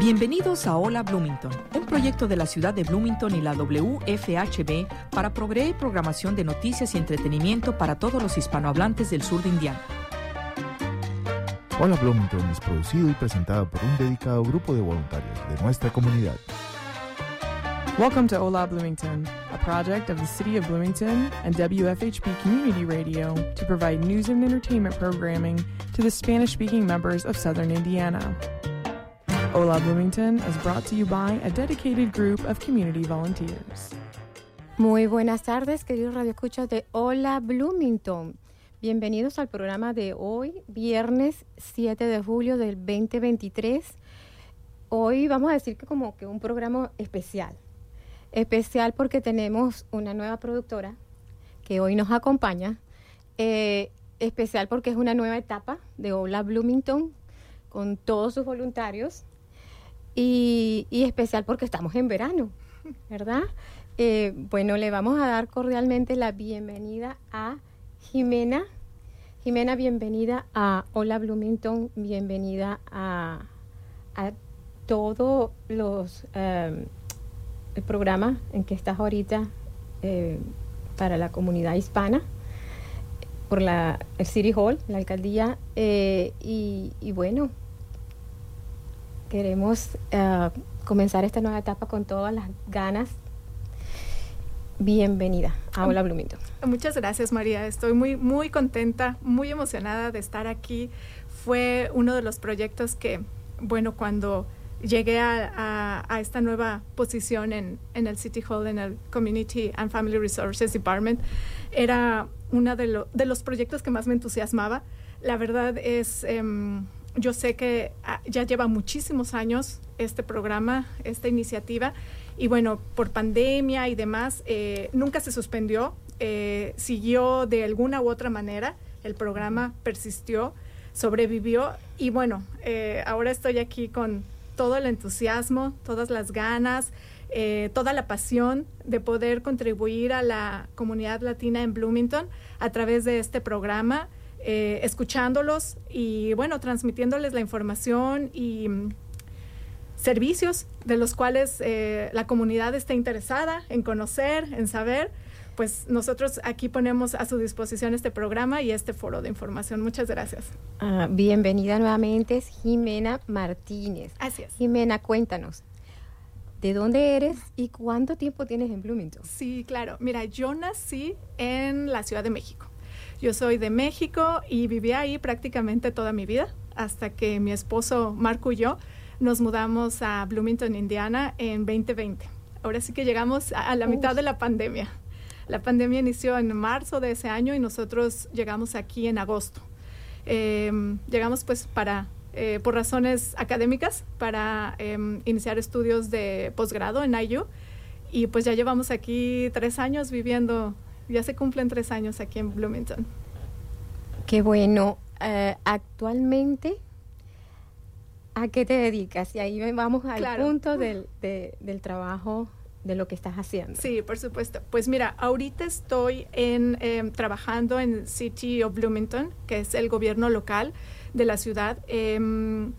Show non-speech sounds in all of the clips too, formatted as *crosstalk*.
Bienvenidos a Hola Bloomington, un proyecto de la ciudad de Bloomington y la WFHB para proveer programación de noticias y entretenimiento para todos los hispanohablantes del sur de Indiana. Hola Bloomington es producido y presentado por un dedicado grupo de voluntarios de nuestra comunidad. Welcome to Hola Bloomington, a project of the City of Bloomington and WFHB Community Radio to provide news and entertainment programming to the Spanish speaking members of southern Indiana. Hola Bloomington is brought to you by a dedicated group of community volunteers. Muy buenas tardes, queridos radioescuchas de Hola Bloomington. Bienvenidos al programa de hoy, viernes 7 de julio del 2023. Hoy vamos a decir que como que un programa especial. Especial porque tenemos una nueva productora que hoy nos acompaña. Eh, especial porque es una nueva etapa de Hola Bloomington con todos sus voluntarios y, especial porque estamos en verano, ¿verdad? Eh, bueno, le vamos a dar cordialmente la bienvenida a Jimena. Jimena, bienvenida a Hola Bloomington, bienvenida a, a todos los eh, el programa en que estás ahorita eh, para la comunidad hispana por la el City Hall, la alcaldía y, y bueno, Queremos uh, comenzar esta nueva etapa con todas las ganas. Bienvenida a Hola Bloomington. Muchas gracias María, estoy muy, muy contenta, muy emocionada de estar aquí. Fue uno de los proyectos que, bueno, cuando llegué a, esta nueva posición en, en, el City Hall, en el Community and Family Resources Department, era uno de, lo, de los proyectos que más me entusiasmaba. La verdad es... Um, yo sé que ah, ya lleva muchísimos años este programa, esta iniciativa, y bueno, por pandemia y demás, eh, nunca se suspendió, eh, siguió de alguna u otra manera, el programa persistió, sobrevivió, y bueno, eh, ahora estoy aquí con todo el entusiasmo, todas las ganas, toda la pasión de poder contribuir a la comunidad latina en Bloomington a través de este programa eh, escuchándolos y bueno, transmitiéndoles la información y mm, servicios de los cuales eh, la comunidad está interesada en conocer, en saber, pues nosotros aquí ponemos a su disposición este programa y este foro de información. Muchas gracias. Ah, bienvenida nuevamente, es Jimena Martínez. Así es. Jimena, cuéntanos. ¿De dónde eres y cuánto tiempo tienes en Bloomington? Sí, claro. Mira, yo nací en la Ciudad de México. Yo soy de México y viví ahí prácticamente toda mi vida hasta que mi esposo Marco y yo nos mudamos a Bloomington, Indiana en 2020. Ahora sí que llegamos a, la mitad de la pandemia. La pandemia inició en marzo de ese año y nosotros llegamos aquí en agosto. Eh, llegamos pues para, eh, por razones académicas, para eh, iniciar estudios de posgrado en IU y pues ya llevamos aquí tres años viviendo ya se cumplen tres años aquí en Bloomington. Qué bueno. Eh, actualmente, ¿a qué te dedicas? Y ahí vamos al punto del, del trabajo de lo que estás haciendo. Sí, por supuesto. Pues mira, ahorita estoy en, em, trabajando en City of Bloomington, que es el gobierno local de la ciudad. Em,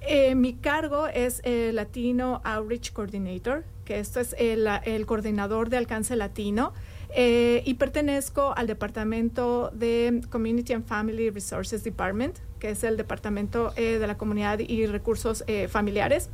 eh, mi cargo es Latino Outreach Coordinator, que esto es el, el coordinador de alcance latino. Eh, y pertenezco al departamento de Community and Family Resources Department, que es el departamento eh, de la comunidad y recursos eh, familiares.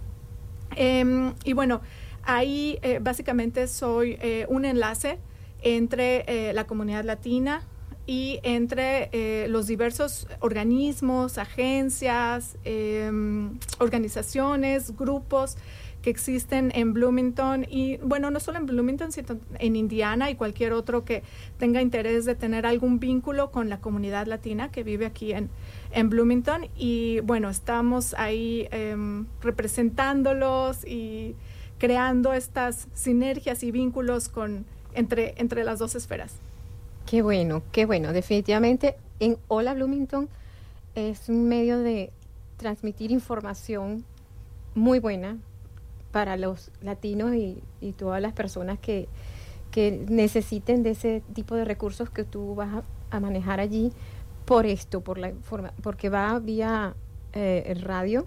Em, y bueno, ahí básicamente soy un enlace entre la comunidad latina y entre los diversos organismos, agencias, em, organizaciones, grupos que existen en Bloomington y bueno, no solo en Bloomington, sino en Indiana y cualquier otro que tenga interés de tener algún vínculo con la comunidad latina que vive aquí en, en Bloomington y bueno, estamos ahí em, representándolos y creando estas sinergias y vínculos con, entre, entre las dos esferas. Qué bueno, qué bueno. Definitivamente en Hola Bloomington es un medio de transmitir información muy buena, para los latinos y, todas las personas que, necesiten de ese tipo de recursos que tú vas a, manejar allí por esto, por la forma, porque va vía eh, radio,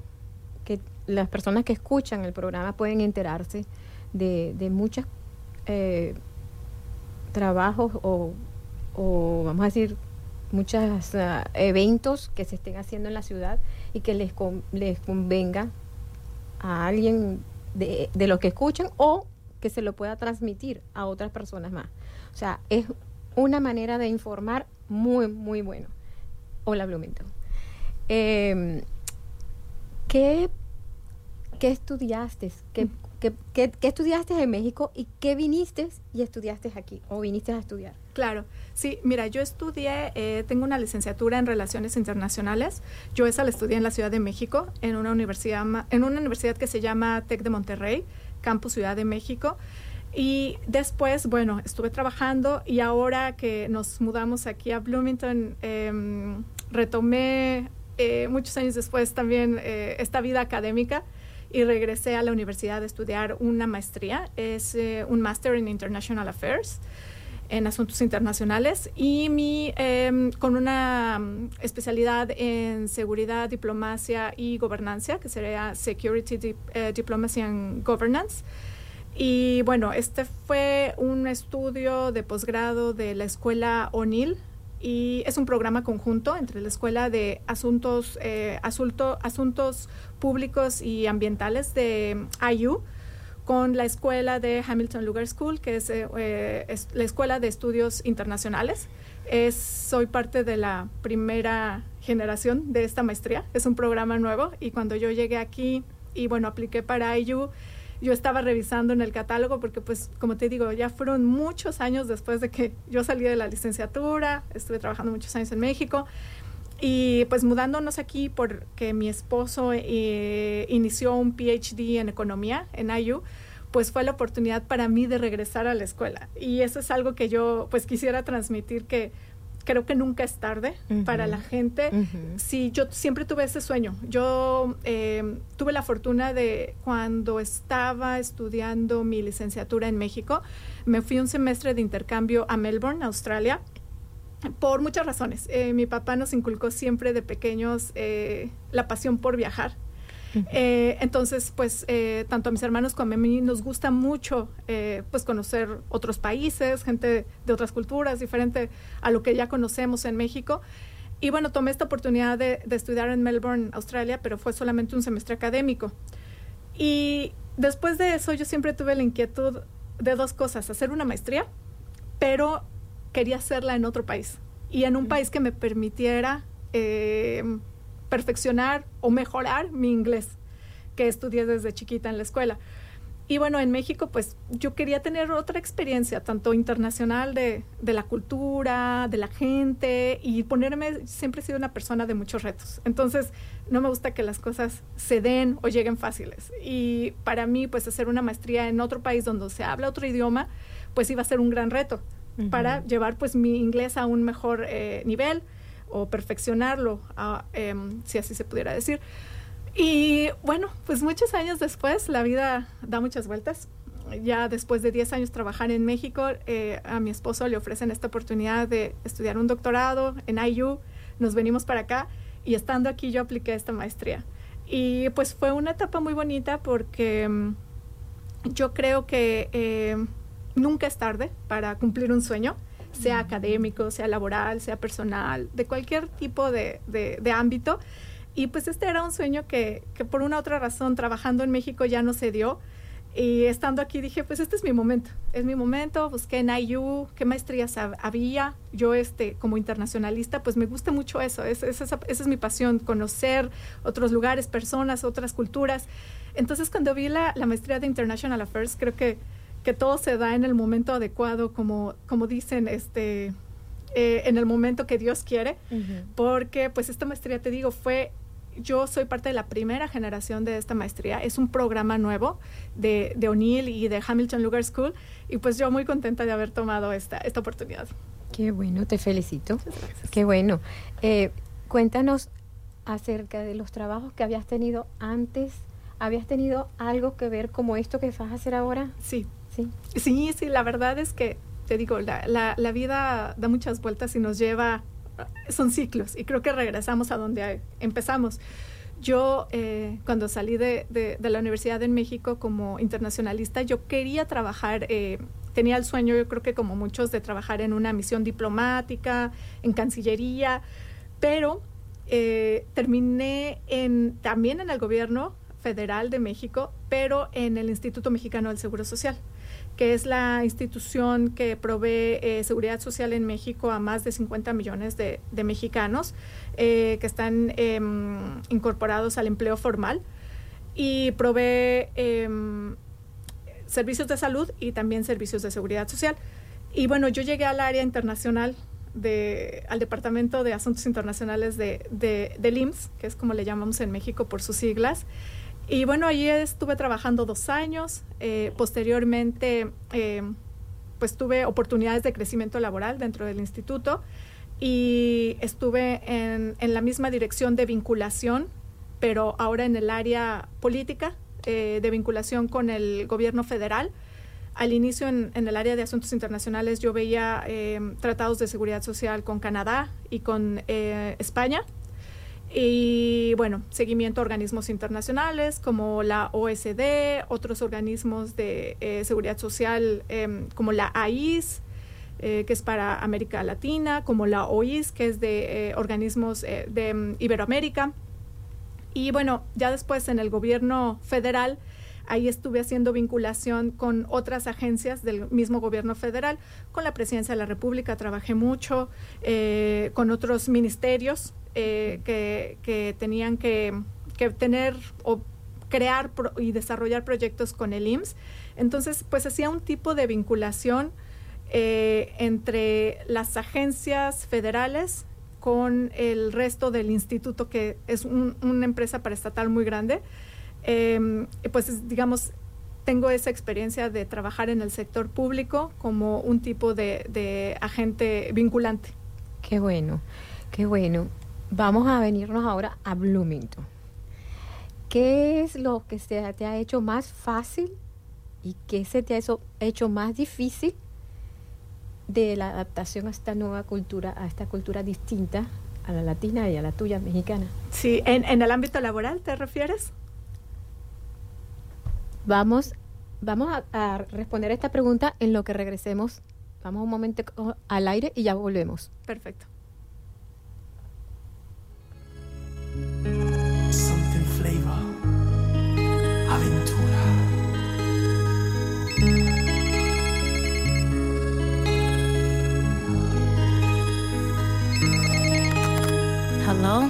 que las personas que escuchan el programa pueden enterarse de, de muchos eh, trabajos o, o, vamos a decir, muchos uh, eventos que se estén haciendo en la ciudad y que les, con, les convenga a alguien de, de lo que escuchan o que se lo pueda transmitir a otras personas más. O sea, es una manera de informar muy, muy bueno. Hola, Bloomington. Eh, ¿qué, ¿Qué estudiaste? ¿Qué, qué, qué, qué estudiaste en México y qué viniste y estudiaste aquí o viniste a estudiar? Claro, sí, mira, yo estudié, eh, tengo una licenciatura en Relaciones Internacionales. Yo esa la estudié en la Ciudad de México, en una universidad, en una universidad que se llama TEC de Monterrey, Campus Ciudad de México. Y después, bueno, estuve trabajando y ahora que nos mudamos aquí a Bloomington, eh, retomé eh, muchos años después también eh, esta vida académica y regresé a la universidad a estudiar una maestría. Es eh, un Master in International Affairs en asuntos internacionales y mi, eh, con una um, especialidad en seguridad, diplomacia y gobernancia, que sería Security, Dip, eh, Diplomacy and Governance. Y bueno, este fue un estudio de posgrado de la escuela O'Neill y es un programa conjunto entre la Escuela de Asuntos, eh, Asunto, Asuntos Públicos y Ambientales de IU con la Escuela de Hamilton Lugar School, que es, eh, es la Escuela de Estudios Internacionales. Es, soy parte de la primera generación de esta maestría. Es un programa nuevo y cuando yo llegué aquí y bueno, apliqué para IU, yo estaba revisando en el catálogo porque pues como te digo, ya fueron muchos años después de que yo salí de la licenciatura, estuve trabajando muchos años en México y pues mudándonos aquí porque mi esposo eh, inició un PhD en economía en IU, pues fue la oportunidad para mí de regresar a la escuela. Y eso es algo que yo pues quisiera transmitir que creo que nunca es tarde uh -huh. para la gente. Uh -huh. Sí, yo siempre tuve ese sueño. Yo eh, tuve la fortuna de cuando estaba estudiando mi licenciatura en México, me fui un semestre de intercambio a Melbourne, Australia. Por muchas razones. Eh, mi papá nos inculcó siempre de pequeños eh, la pasión por viajar. Eh, entonces, pues, eh, tanto a mis hermanos como a mí nos gusta mucho, eh, pues, conocer otros países, gente de otras culturas, diferente a lo que ya conocemos en México. Y bueno, tomé esta oportunidad de, de, estudiar en Melbourne, Australia, pero fue solamente un semestre académico. Y después de eso, yo siempre tuve la inquietud de dos cosas, hacer una maestría, pero quería hacerla en otro país y en un país que me permitiera perfeccionar o mejorar mi inglés que estudié desde chiquita en la escuela. Y bueno, en México, pues yo quería tener otra experiencia, tanto internacional de, de, la cultura, de la gente, y ponerme, siempre he sido una persona de muchos retos. Entonces, no me gusta que las cosas se den o lleguen fáciles. Y para mí, pues hacer una maestría en otro país donde se habla otro idioma, pues iba a ser un gran reto uh -huh. para llevar pues mi inglés a un mejor eh, nivel o perfeccionarlo, a, eh, si así se pudiera decir. Y bueno, pues muchos años después, la vida da muchas vueltas. Ya después de 10 años trabajar en México, eh, a mi esposo le ofrecen esta oportunidad de estudiar un doctorado en IU. Nos venimos para acá y estando aquí yo apliqué esta maestría. Y pues fue una etapa muy bonita porque um, yo creo que eh, nunca es tarde para cumplir un sueño sea académico, sea laboral, sea personal, de cualquier tipo de, de, de ámbito. Y pues este era un sueño que, que, por una otra razón, trabajando en México ya no se dio. Y estando aquí dije, pues este es mi momento, es mi momento, busqué en IU, qué maestrías había. Yo este, como internacionalista, pues me gusta mucho eso, es, es, esa, esa es mi pasión, conocer otros lugares, personas, otras culturas. Entonces cuando vi la, la maestría de International Affairs, creo que que todo se da en el momento adecuado, como, como dicen, este, eh, en el momento que Dios quiere, uh -huh. porque pues esta maestría, te digo, fue, yo soy parte de la primera generación de esta maestría, es un programa nuevo de, de O'Neill y de Hamilton Lugar School, y pues yo muy contenta de haber tomado esta, esta oportunidad. Qué bueno, te felicito. Qué bueno. Eh, cuéntanos acerca de los trabajos que habías tenido antes. ¿Habías tenido algo que ver como esto que vas a hacer ahora? Sí, Sí. sí, la verdad es que, te digo, la, vida da muchas vueltas y nos lleva, son ciclos, y creo que regresamos a donde empezamos. yo eh, cuando salí de, de, la Universidad en México como internacionalista, yo quería trabajar, eh, tenía el sueño, yo creo que como muchos, de trabajar en una misión diplomática, en Cancillería, pero eh, terminé en, también en el gobierno federal de México, pero en el Instituto Mexicano del Seguro Social que es la institución que provee eh, seguridad social en México a más de 50 millones de, mexicanos eh, que están em, incorporados al empleo formal y provee em, servicios de salud y también servicios de seguridad social. Y bueno, yo llegué al área internacional, de, al Departamento de Asuntos Internacionales de, de, del IMSS, que es como le llamamos en México por sus siglas, y bueno, allí estuve trabajando dos años. Eh, posteriormente, eh, pues tuve oportunidades de crecimiento laboral dentro del instituto y estuve en, la misma dirección de vinculación, pero ahora en el área política eh, de vinculación con el gobierno federal. Al inicio en, en, el área de asuntos internacionales yo veía tratados de seguridad social con Canadá y con España y bueno, seguimiento a organismos internacionales como la OSD, otros organismos de eh, seguridad social em, como la AIS, eh, que es para América Latina, como la OIS, que es de eh, organismos de em, Iberoamérica. Y bueno, ya después en el gobierno federal, ahí estuve haciendo vinculación con otras agencias del mismo gobierno federal, con la presidencia de la República, trabajé mucho, con otros ministerios eh, que, tenían que, tener o crear y desarrollar proyectos con el IMSS. Entonces, pues hacía un tipo de vinculación eh, entre las agencias federales con el resto del instituto, que es una empresa paraestatal muy grande. Em, pues, digamos, tengo esa experiencia de trabajar en el sector público como un tipo de agente vinculante. Qué bueno, qué bueno. Vamos a venirnos ahora a Bloomington. ¿Qué es lo que se te ha hecho más fácil y qué se te ha hecho más difícil de la adaptación a esta nueva cultura, a esta cultura distinta a la latina y a la tuya mexicana? Sí, en, el ámbito laboral, ¿te refieres? Vamos, vamos a, a responder esta pregunta en lo que regresemos. Vamos un momento al aire y ya volvemos. Perfecto. Solo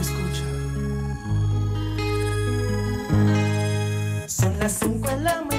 escucha. Son las cinco de la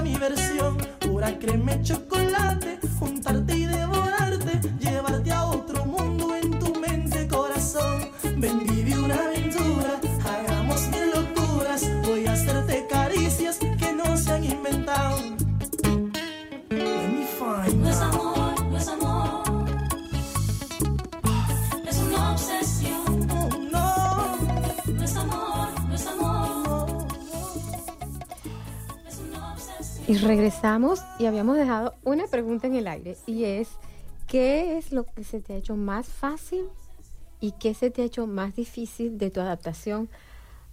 mi versión, pura crema chocolate, juntarte y devorarte, regresamos y habíamos dejado una pregunta en el aire y es, ¿qué es lo que se te ha hecho más fácil y qué se te ha hecho más difícil de tu adaptación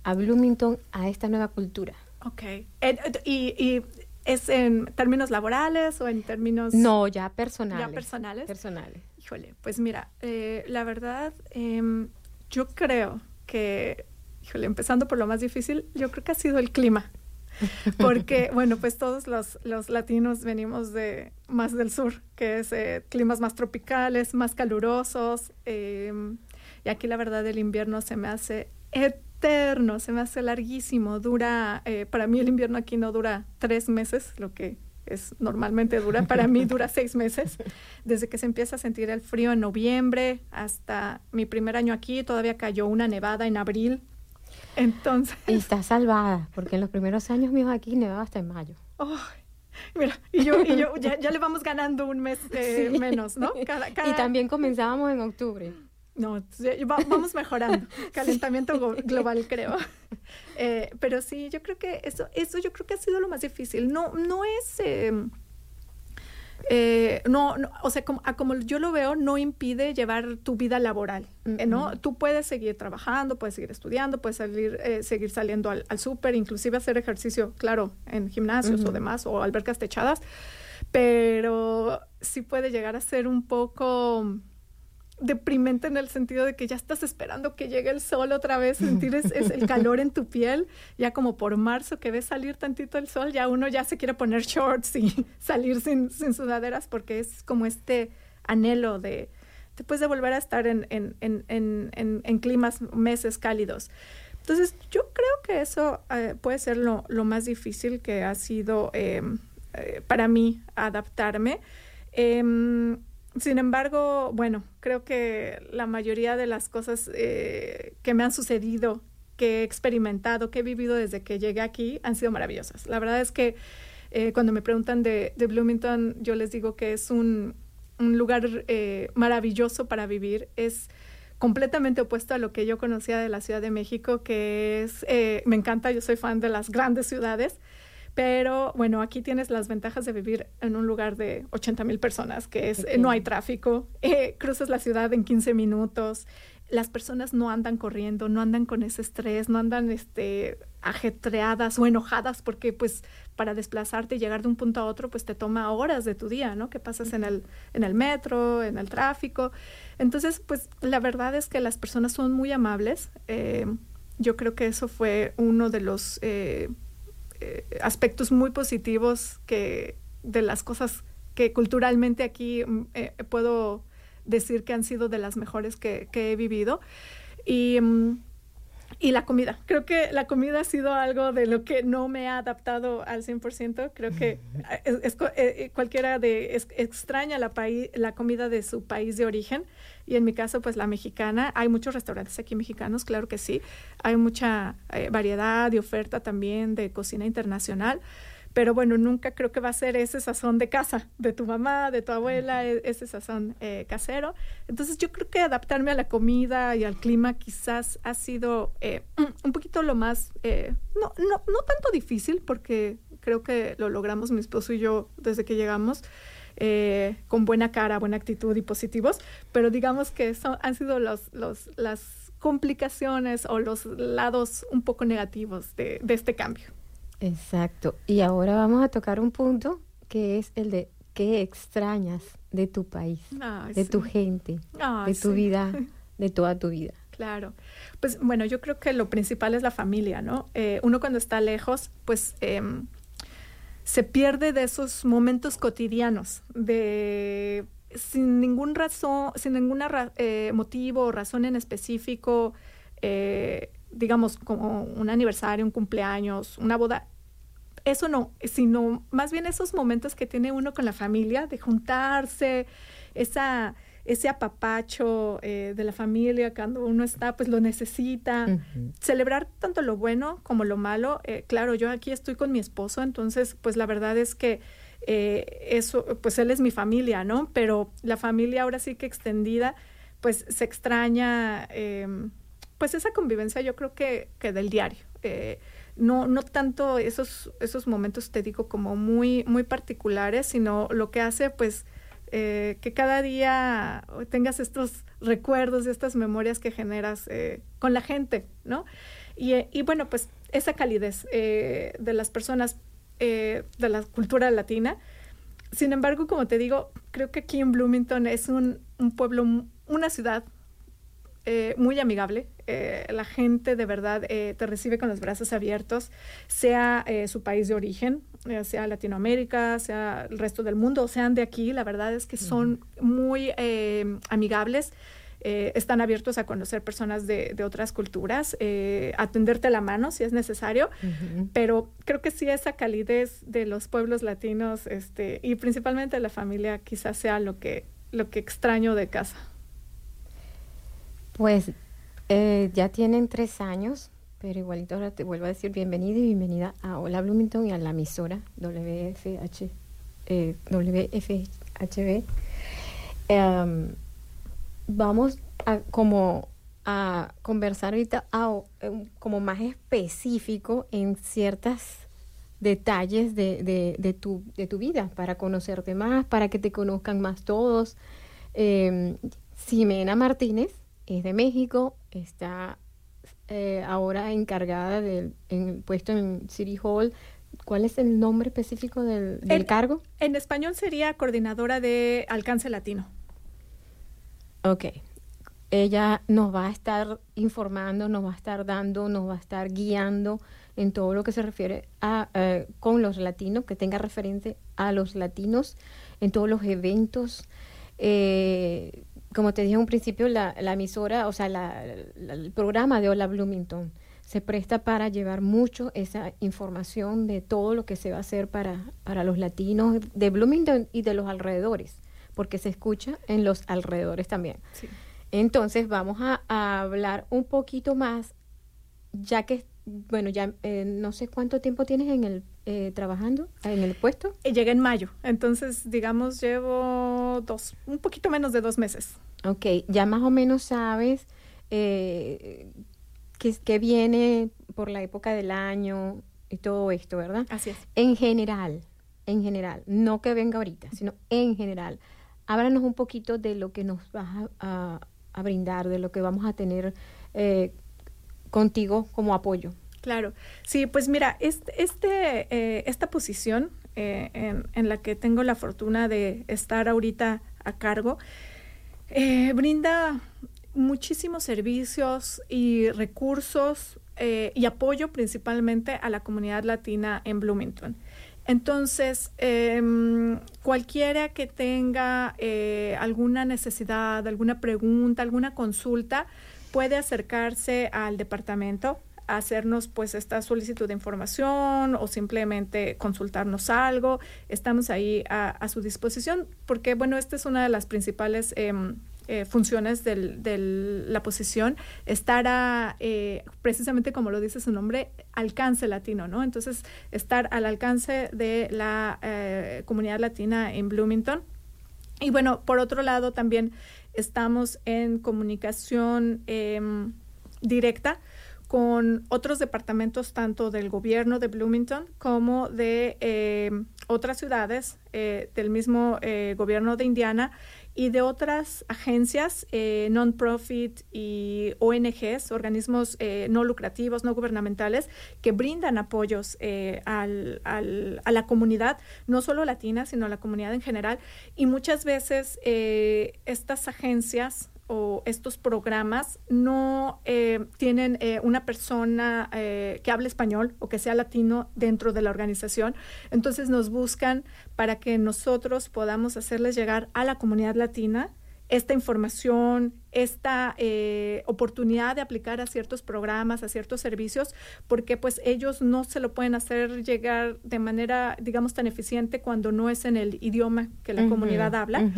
a Bloomington, a esta nueva cultura? Ok. En- y, y es en términos laborales o en términos... No, ya personales. ¿Ya personales? Personales. Híjole, pues mira, eh, la verdad, em, yo creo que, híjole, empezando por lo más difícil, yo creo que ha sido el clima. *laughs* Porque, bueno, pues todos los, los latinos venimos de más del sur, que es eh, climas más tropicales, más calurosos. em, y aquí la verdad el invierno se me hace eterno, se me hace larguísimo. Dura, eh, para mí el invierno aquí no dura tres meses, lo que es normalmente dura. Para mí dura *laughs* seis meses. Desde que se empieza a sentir el frío en noviembre hasta mi primer año aquí, todavía cayó una nevada en abril. Entonces, Y está salvada, porque en los primeros años míos aquí nevaba hasta en mayo. Ay, mira, y yo, y yo ya, ya le vamos ganando un mes eh, Sí. menos, ¿no? Cada- cada- Y también comenzábamos en octubre. No, vamos mejorando. Calentamiento global, creo. Eh, pero sí, yo creo que eso, eso yo creo que ha sido lo más difícil. No, no es, eh, eh, no, no, o sea, como, a como yo lo veo, no impide llevar tu vida laboral, eh, ¿no? Tú puedes seguir trabajando, puedes seguir estudiando, puedes salir, eh, seguir saliendo al, al súper, inclusive hacer ejercicio, claro, en gimnasios o demás, o albercas techadas, pero sí puede llegar a ser un poco deprimente en el sentido de que ya estás esperando que llegue el sol otra vez, sentir es, el calor en tu piel, ya como por marzo que ves salir tantito el sol, ya uno ya se quiere poner shorts y *laughs* salir sin, sin sudaderas porque es como este anhelo de después de volver a estar en, en, en, en, climas, meses cálidos. Entonces, yo creo que eso eh, puede ser lo, lo más difícil que ha sido eh, eh, para mí adaptarme. Sin embargo, bueno, creo que la mayoría de las cosas eh, que me han sucedido, que he experimentado, que he vivido desde que llegué aquí, han sido maravillosas. La verdad es que eh, cuando me preguntan de, de Bloomington, yo les digo que es un, un lugar eh, maravilloso para vivir. Es completamente opuesto a lo que yo conocía de la Ciudad de México, que es, eh, me encanta, yo soy fan de las grandes ciudades, pero bueno, aquí tienes las ventajas de vivir en un lugar de 80 mil personas, que es, no hay tráfico, eh, cruzas la ciudad en 15 minutos, las personas no andan corriendo, no andan con ese estrés, no andan este, ajetreadas o enojadas porque pues para desplazarte y llegar de un punto a otro pues te toma horas de tu día, ¿no? Que pasas en el, en el metro, en el tráfico. Entonces pues la verdad es que las personas son muy amables. Eh, yo creo que eso fue uno de los eh, eh, aspectos muy positivos que de las cosas que culturalmente aquí mm, eh, puedo decir que han sido de las mejores que, he vivido. Y, mm, y la comida. Creo que la comida ha sido algo de lo que no me ha adaptado al 100%. Creo que es, es co- eh, eh, cualquiera de es- extraña la, paí- la comida de su país de origen. Y en mi caso, pues la mexicana. Hay muchos restaurantes aquí mexicanos, claro que sí. Hay mucha eh, variedad y oferta también de cocina internacional. Pero bueno, nunca creo que va a ser ese sazón de casa, de tu mamá, de tu abuela, e- ese sazón eh, casero. Entonces yo creo que adaptarme a la comida y al clima quizás ha sido eh, *clears throat* un poquito lo más, eh, no, no, no tanto difícil, porque creo que lo logramos mi esposo y yo desde que llegamos. eh, con buena cara, buena actitud y positivos, pero digamos que son, han sido los, los, las complicaciones o los lados un poco negativos de, de este cambio. Exacto. Y ahora vamos a tocar un punto que es el de qué extrañas de tu país, de tu gente, de tu sí. vida, *laughs* de toda tu vida. Claro. Pues bueno, yo creo que lo principal es la familia, ¿no? Eh, uno cuando está lejos, pues em, se pierde de esos momentos cotidianos, de sin ningún razón, sin ningún motivo o razón en específico, eh, digamos, como un aniversario, un cumpleaños, una boda, eso no, sino más bien esos momentos que tiene uno con la familia, de juntarse, esa, ese apapacho eh, de la familia cuando uno está, pues lo necesita. Celebrar tanto lo bueno como lo malo. Eh, claro, yo aquí estoy con mi esposo, entonces, pues la verdad es que eh, eso, pues él es mi familia, ¿no? Pero la familia ahora sí que extendida, pues se extraña, eh, pues esa convivencia yo creo que, que del diario. Eh, no, no tanto esos, esos momentos, te digo, como muy, muy particulares, sino lo que hace, pues, eh, que cada día tengas estos recuerdos y estas memorias que generas eh, con la gente, ¿no? Y, y bueno, pues esa calidez de las personas de la cultura latina. Sin embargo, como te digo, creo que aquí en Bloomington es un, un pueblo, una ciudad eh, muy amigable. Eh, la gente de verdad eh, te recibe con los brazos abiertos, sea su país de origen, sea Latinoamérica, sea el resto del mundo, sean de aquí. La verdad es que son muy amigables. están abiertos a conocer personas de, de otras culturas, atenderte la mano si es necesario, pero creo que sí esa calidez de los pueblos latinos este, y principalmente de la familia quizás sea lo que, lo que extraño de casa. Pues eh, ya tienen tres años, pero igualito ahora te vuelvo a decir bienvenida y bienvenida a Hola Bloomington y a la emisora WFH, eh, WFHB. Em, vamos a como a conversar ahorita em, como más específico en ciertos detalles de, de- tu, de tu vida para conocerte más, para que te conozcan más todos. Eh, Martínez es de México, está eh, ahora encargada del en puesto en City Hall. ¿Cuál es el nombre específico del, del El- cargo? En español sería coordinadora de alcance latino. Ok. Ella nos va a estar informando, nos va a estar dando, nos va a estar guiando en todo lo que se refiere a eh, con los latinos, que tenga referente a los latinos en todos los eventos. Eh, como te dije en un principio, la, la emisora, o sea, la- la- el programa de Hola Bloomington se presta para llevar mucho esa información de todo lo que se va a hacer para, para los latinos de Bloomington y de los alrededores, porque se escucha en los alrededores también. Sí. Entonces vamos a, a hablar un poquito más, ya que, bueno, ya eh, no sé cuánto tiempo tienes en el eh, trabajando en el puesto. Y llegué en mayo, entonces digamos llevo dos, un poquito menos de dos meses. Ok, ya más o menos sabes eh, qué, qué viene por la época del año y todo esto, ¿verdad? Así es. En general, en general, no que venga ahorita, sino en general. Háblanos un poquito de lo que nos vas a, a- a brindar, de lo que vamos a tener eh, contigo como apoyo. Claro, sí, pues mira, este, eh, esta posición eh, en, la que tengo la fortuna de estar ahorita a cargo, eh, brinda muchísimos servicios y recursos y apoyo principalmente a la comunidad latina en Bloomington. Entonces, em, cualquiera que tenga alguna necesidad, alguna pregunta, alguna consulta, puede acercarse al departamento hacernos pues esta solicitud de información o simplemente consultarnos algo. Estamos ahí a, su disposición porque, bueno, esta es una de las principales em, eh, funciones de la posición, estar a, eh, precisamente como lo dice su nombre, alcance latino, ¿no? Entonces, estar al alcance de la eh, comunidad latina en Bloomington. Y bueno, por otro lado, también estamos en comunicación em, directa con otros departamentos tanto del gobierno de Bloomington como de eh, otras ciudades eh, del mismo eh, gobierno de Indiana y de otras agencias eh, non-profit y ONGs, organismos eh, no lucrativos, no gubernamentales, que brindan apoyos eh, a la comunidad, no solo latina, sino a la comunidad en general. Y muchas veces estas agencias o estos programas no eh, tienen eh, una persona eh, que hable español o que sea latino dentro de la organización. Entonces nos buscan para que nosotros podamos hacerles llegar a la comunidad latina esta información, esta eh, oportunidad de aplicar a ciertos programas, a ciertos servicios, porque pues ellos no se lo pueden hacer llegar de manera, digamos, tan eficiente cuando no es en el idioma que la comunidad habla.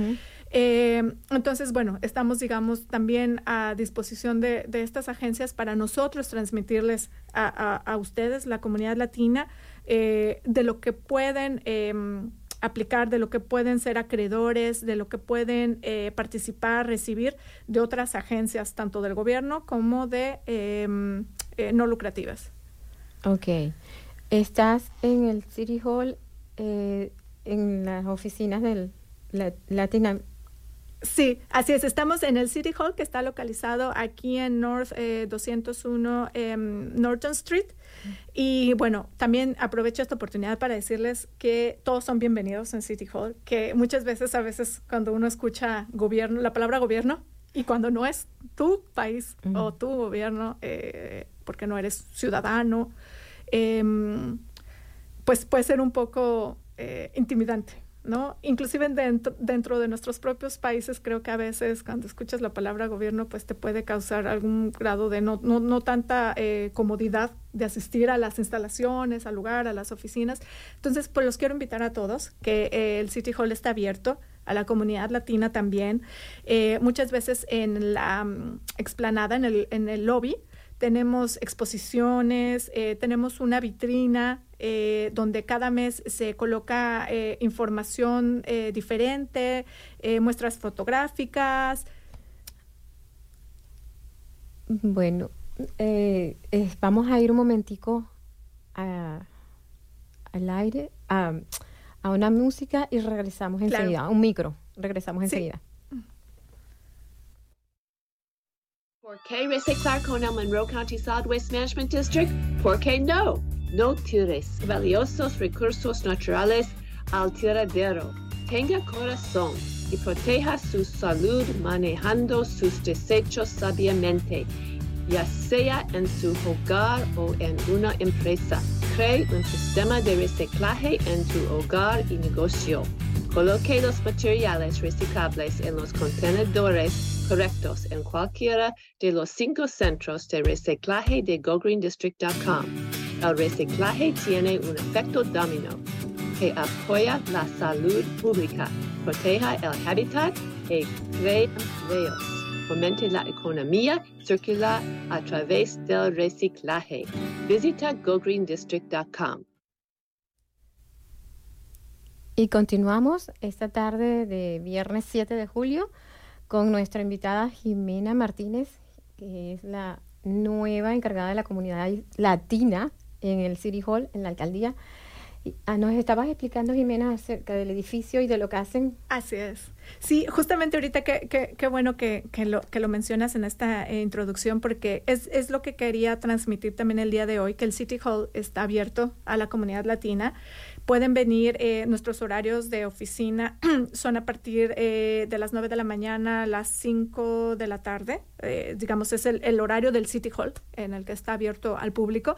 Eh, entonces, bueno, estamos, digamos, también a disposición de, estas agencias para nosotros transmitirles a, ustedes, la comunidad latina, eh, de lo que pueden em, aplicar, de lo que pueden ser acreedores, de lo que pueden eh, participar, recibir de otras agencias, tanto del gobierno como de em, eh, no lucrativas. Ok. Estás en el City Hall, en las oficinas del la- Latina. Sí, así es. Estamos en el City Hall que está localizado aquí en North eh, 201 em, Norton Street. Y bueno, también aprovecho esta oportunidad para decirles que todos son bienvenidos en City Hall, que muchas veces, a veces cuando uno escucha gobierno, la palabra gobierno, y cuando no es tu país o tu gobierno, eh, porque no eres ciudadano, em, pues puede ser un poco eh, intimidante, ¿no? Inclusive dentro, dentro de nuestros propios países, creo que a veces cuando escuchas la palabra gobierno, pues te puede causar algún grado de no, no, no tanta eh, comodidad de asistir a las instalaciones, al lugar, a las oficinas. Entonces, pues los quiero invitar a todos, que eh, el City Hall está abierto a la comunidad latina también. Eh, muchas veces en la mm, explanada, en el, en el lobby, tenemos exposiciones, eh, tenemos una vitrina eh, donde cada mes se coloca eh, información eh, diferente, muestras fotográficas. Bueno, vamos a ir un momentico a- al aire, a, a una música y regresamos Claro. enseguida. Un micro, regresamos Sí. enseguida. ¿Por qué reciclar con el Monroe County Solid Waste Management District? ¿Por qué no? No tires valiosos recursos naturales al tiradero. Tenga corazón y proteja su salud manejando sus desechos sabiamente, ya sea en su hogar o en una empresa. Cree un sistema de reciclaje en tu hogar y negocio. Coloque los materiales reciclables en los contenedores correctos en cualquiera de los cinco centros de reciclaje de GoGreenDistrict.com. El reciclaje tiene un efecto dominó que apoya la salud pública, proteja el hábitat y crea empleos. Fomente la economía circular a través del reciclaje. Visita GoGreenDistrict.com. Y continuamos esta tarde de viernes 7 de julio con nuestra invitada Jimena Martínez, que es la nueva encargada de la comunidad latina en el City Hall, en la alcaldía. Ah, nos estabas explicando, Jimena, acerca del edificio y de lo que hacen. Así es. Sí, justamente ahorita qué que, qué bueno que, que, lo, que lo mencionas en esta eh, introducción porque es, es lo que quería transmitir también el día de hoy, que el City Hall está abierto a la comunidad latina. Pueden venir, eh, nuestros horarios de oficina *clears throat* son a partir eh, de las 9 de la mañana a las 5 de la tarde. Eh, digamos, es el, el horario del City Hall en el que está abierto al público.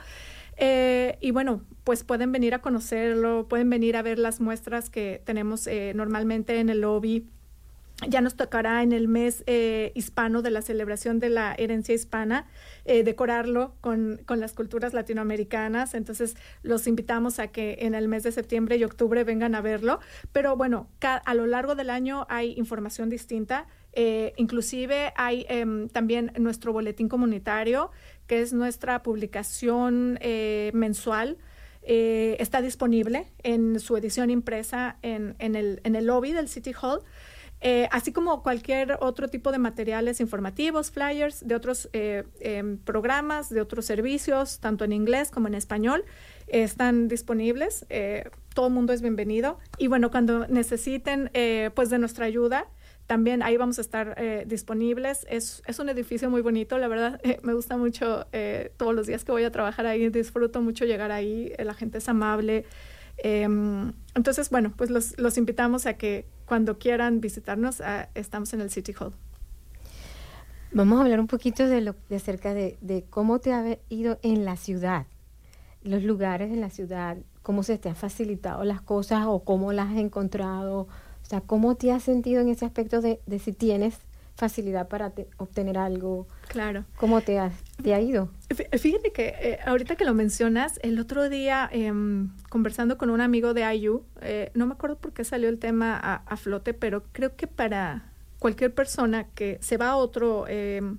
Eh, y bueno, pues pueden venir a conocerlo, pueden venir a ver las muestras que tenemos eh, normalmente en el lobby. Ya nos tocará en el mes hispano de la celebración de la herencia hispana eh, decorarlo con, con, las culturas latinoamericanas. Entonces los invitamos a que en el mes de septiembre y octubre vengan a verlo. Pero bueno, a lo largo del año hay información distinta. Eh, inclusive hay eh, también nuestro boletín comunitario, que es nuestra publicación eh, mensual. Eh, está disponible en su edición impresa en, en, el, en el lobby del City Hall. Eh, así como cualquier otro tipo de materiales informativos, flyers de otros eh, eh, programas, de otros servicios, tanto en inglés como en español, están disponibles. eh, todo el mundo es bienvenido. Y bueno, cuando necesiten pues de nuestra ayuda, también ahí vamos a estar disponibles. Es, es, un edificio muy bonito, la verdad *laughs* me gusta mucho todos los días que voy a trabajar ahí, disfruto mucho llegar ahí, la gente es amable. Em, entonces, bueno, pues los, los, invitamos a que cuando quieran visitarnos, uh, estamos en el City Hall. Vamos a hablar un poquito de, lo, de acerca de, cómo te ha ido en la ciudad, los lugares en la ciudad, cómo se te han facilitado las cosas o cómo las has encontrado, O sea, ¿cómo te has sentido en ese aspecto de si tienes facilidad para te- obtener algo? Claro. ¿Cómo te, ha ido? Fí- Fíjate que eh, ahorita que lo mencionas, el otro día em, conversando con un amigo de IU, eh, no me acuerdo por qué salió el tema a, a flote, pero creo que para cualquier persona que se va a otro, em,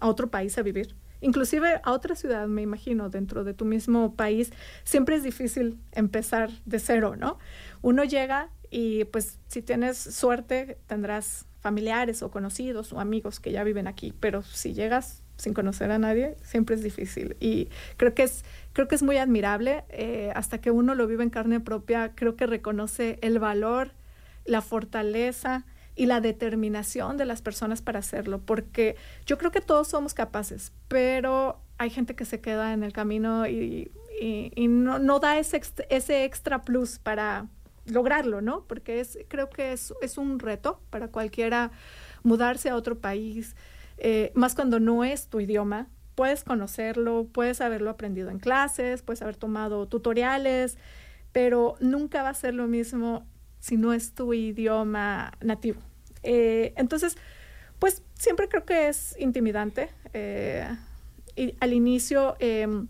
a otro país a vivir, inclusive a otra ciudad, me imagino, dentro de tu mismo país, siempre es difícil empezar de cero, ¿no? Uno llega y pues si tienes suerte tendrás familiares o conocidos o amigos que ya viven aquí, pero si llegas sin conocer a nadie, siempre es difícil. Y creo que es, creo que es muy admirable, eh, hasta que uno lo vive en carne propia, creo que reconoce el valor, la fortaleza y la determinación de las personas para hacerlo, porque yo creo que todos somos capaces, pero hay gente que se queda en el camino y, y- y no, no da ese, ese extra plus para lograrlo, ¿no? Porque es, creo que es, es un reto para cualquiera mudarse a otro país, eh, más cuando no es tu idioma. Puedes conocerlo, puedes haberlo aprendido en clases, puedes haber tomado tutoriales, pero nunca va a ser lo mismo si no es tu idioma nativo. Eh, entonces, pues siempre creo que es intimidante. eh, y al inicio, em,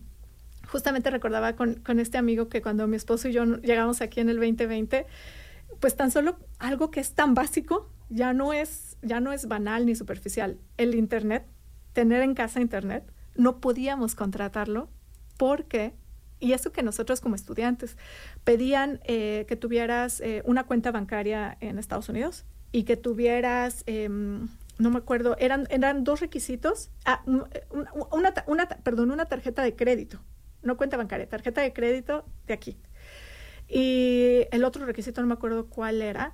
justamente recordaba con, este amigo que cuando mi esposo y yo llegamos aquí en el 2020, pues tan solo algo que es tan básico ya no es, ya no es banal ni superficial. El Internet, tener en casa Internet, no podíamos contratarlo porque, y eso que nosotros como estudiantes pedían eh, que tuvieras eh, una cuenta bancaria en Estados Unidos y que tuvieras, em, no me acuerdo, eran, eran dos requisitos, ah, un- una, una ta- perdón, una tarjeta de crédito, no cuenta bancaria, tarjeta de crédito de aquí. Y el otro requisito, no me acuerdo cuál era,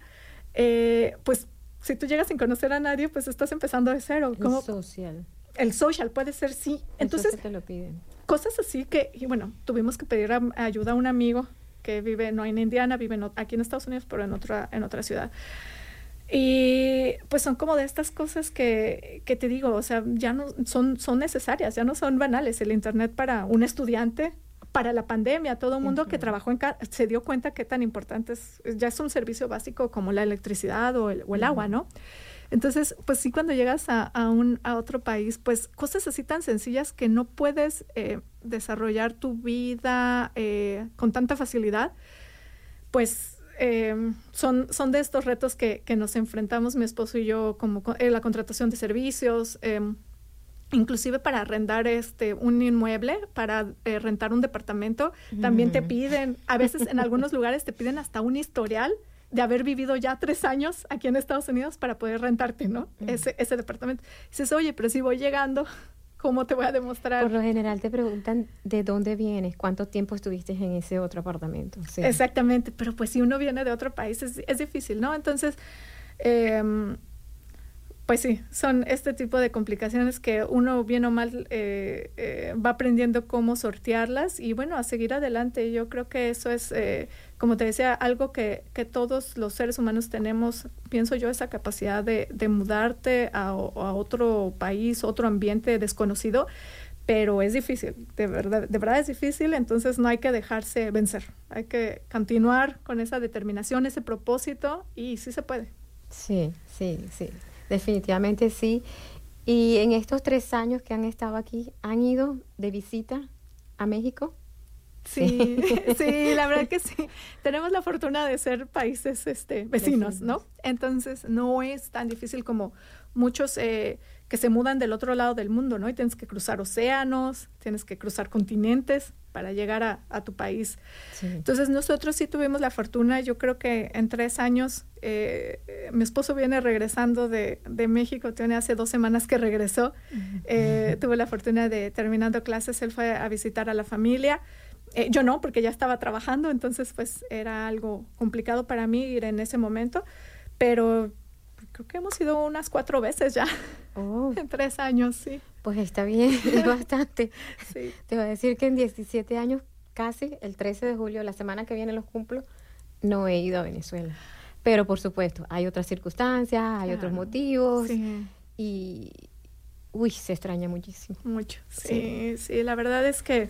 eh, pues si tú llegas sin conocer a nadie, pues estás empezando de cero. El como social. el social puede ser sí. El Entonces, te lo piden. cosas así que, y bueno, tuvimos que pedir ayuda a un amigo que vive, no en Indiana, vive en aquí en Estados Unidos, pero en otra, en otra ciudad. Y pues son como de estas cosas que, que te digo, o sea, ya no son, son necesarias, ya no son banales. El Internet para un estudiante, para la pandemia, todo el mundo que trabajó en casa se dio cuenta qué tan importante es, ya es un servicio básico como la electricidad o el, o el agua, ¿no? Entonces, pues sí, cuando llegas a, a un, a otro país, pues cosas así tan sencillas que no puedes eh, desarrollar tu vida eh, con tanta facilidad, pues eh, son, son de estos retos que, que nos enfrentamos mi esposo y yo, como co- eh, la contratación de servicios, eh, inclusive para arrendar este un inmueble, para eh, rentar un departamento, también te piden, a veces en algunos *laughs* lugares te piden hasta un historial de haber vivido ya tres años aquí en Estados Unidos para poder rentarte, ¿no? ese, ese departamento. dices, oye, pero si voy llegando, ¿cómo te voy a demostrar? Por lo general te preguntan de dónde vienes, cuánto tiempo estuviste en ese otro apartamento. Sí. Exactamente, pero pues si uno viene de otro país es, es difícil, ¿no? Entonces, em, pues sí, son este tipo de complicaciones que uno bien o mal eh, eh, va aprendiendo cómo sortearlas y bueno, a seguir adelante. Yo creo que eso es, eh, como te decía, algo que, que todos los seres humanos tenemos, pienso yo, esa capacidad de, mudarte a, a otro país, otro ambiente desconocido, pero es difícil, de verdad, de verdad es difícil, entonces no hay que dejarse vencer, hay que continuar con esa determinación, ese propósito y sí se puede. Sí, sí, sí. Definitivamente sí. Y en estos tres años que han estado aquí, ¿han ido de visita a México? Sí, *laughs* sí, la verdad que sí. Tenemos la fortuna de ser países este, vecinos, ¿no? Entonces no es tan difícil como muchos eh, que se mudan del otro lado del mundo, ¿no? Y tienes que cruzar océanos, tienes que cruzar continentes para llegar a, a tu país. Sí. Entonces nosotros sí tuvimos la fortuna, yo creo que en tres años, eh, eh, mi esposo viene regresando de, de México, tiene hace dos semanas que regresó, eh, tuve la fortuna de terminando clases, él fue a visitar a la familia, Eh, yo no, porque ya estaba trabajando, entonces pues era algo complicado para mí ir en ese momento, pero creo que hemos ido unas cuatro veces ya Oh, *laughs* en tres años, sí, pues está bien, *laughs* es bastante. sí. Te voy a decir que en 17 años, casi el 13 de julio, la semana que viene los cumplo, no he ido a Venezuela. Pero por supuesto, hay otras circunstancias, hay otros Claro. motivos Sí. y, uy, se extraña muchísimo. Mucho, sí, sí, la verdad es que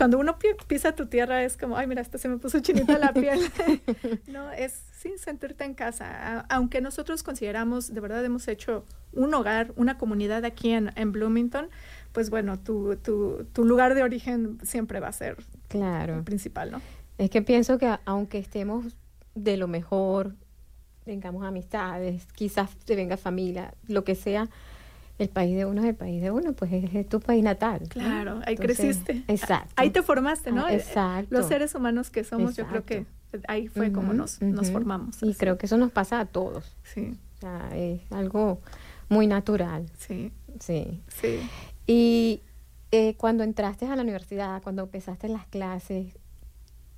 cuando uno pi- pisa tu tierra es como, ay, mira, hasta se me puso chinita la piel. *laughs* *laughs* no, es sí, sentirte en casa. Aunque nosotros consideramos, de verdad hemos hecho un hogar, una comunidad aquí en, en Bloomington, pues bueno, tu, tu, tu lugar de origen siempre va a ser Claro. el principal, ¿no? Es que pienso que aunque estemos de lo mejor, tengamos amistades, quizás te venga familia, lo que sea, el país de uno es el país de uno, pues es, es tu país natal. ¿no? Claro, ahí Entonces, creciste. Exacto. Ahí te formaste, ¿no? Ah, Eh, exacto. Los seres humanos que somos, yo creo que ahí fue como nos, formamos. Y así. creo que eso nos pasa a todos. Sí, O sea, es algo muy natural. sí, Sí. sí. Y eh, cuando entraste a la universidad, cuando empezaste las clases,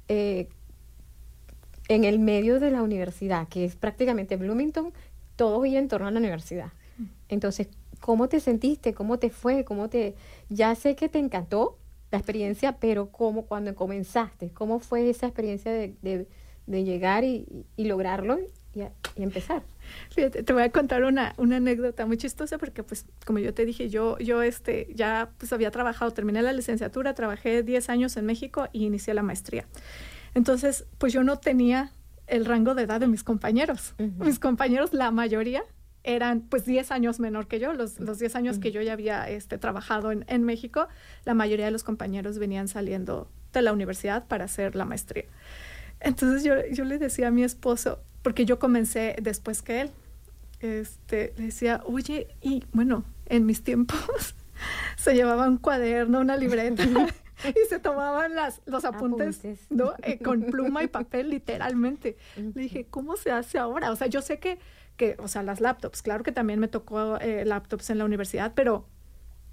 eh, en el medio de la universidad, que es prácticamente Bloomington, todo gira en torno a la universidad. Entonces, ¿cómo te sentiste? ¿Cómo te fue? ¿Cómo te...? Ya sé que te encantó la experiencia, pero ¿cómo cuando comenzaste? ¿Cómo fue esa experiencia de, de- de llegar y, y lograrlo y, a- y empezar? Fíjate, te voy a contar una, una anécdota muy chistosa porque, pues, como yo te dije, yo, yo este, ya pues, había trabajado, terminé la licenciatura, trabajé 10 años en México y inicié la maestría. Entonces, pues yo no tenía el rango de edad de mis compañeros. Ujú. Mis compañeros, la mayoría, eran pues 10 años menor que yo. Los, los 10 años que yo ya había este, trabajado en, en México, la mayoría de los compañeros venían saliendo de la universidad para hacer la maestría. Entonces yo, yo le decía a mi esposo, porque yo comencé después que él, este, le decía, oye, y bueno, en mis tiempos *laughs* se llevaba un cuaderno, una libreta *laughs* *laughs* y se tomaban las, los apuntes, Apuntes. ¿no? Eh, con pluma y papel, literalmente. Le dije, ¿cómo se hace ahora? O sea, yo sé que, que o sea, las laptops, claro que también me tocó eh, laptops en la universidad, pero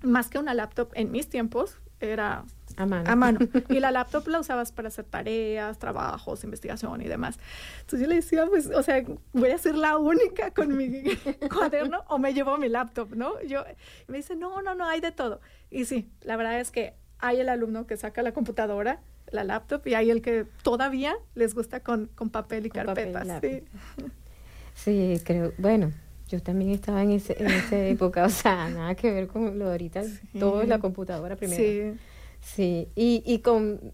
más que una laptop en mis tiempos era A mano. a mano. *laughs* Y la laptop la usabas para hacer tareas, trabajos, investigación y demás. Entonces yo le decía, pues, o sea, voy a ser la única con mi *laughs* cuaderno o me llevo mi laptop, ¿no? Yo, y me dice, no, no, no, hay de todo. Y sí, la verdad es que hay el alumno que saca la computadora, la laptop, y hay el que todavía les gusta con, con papel y Con papel carpetas. lápiz. sí. Sí, creo, bueno, yo también estaba en, ese, en esa *laughs* época, o sea, nada que ver con lo de ahorita, todo es la computadora primero. Sí. Sí, y, y con,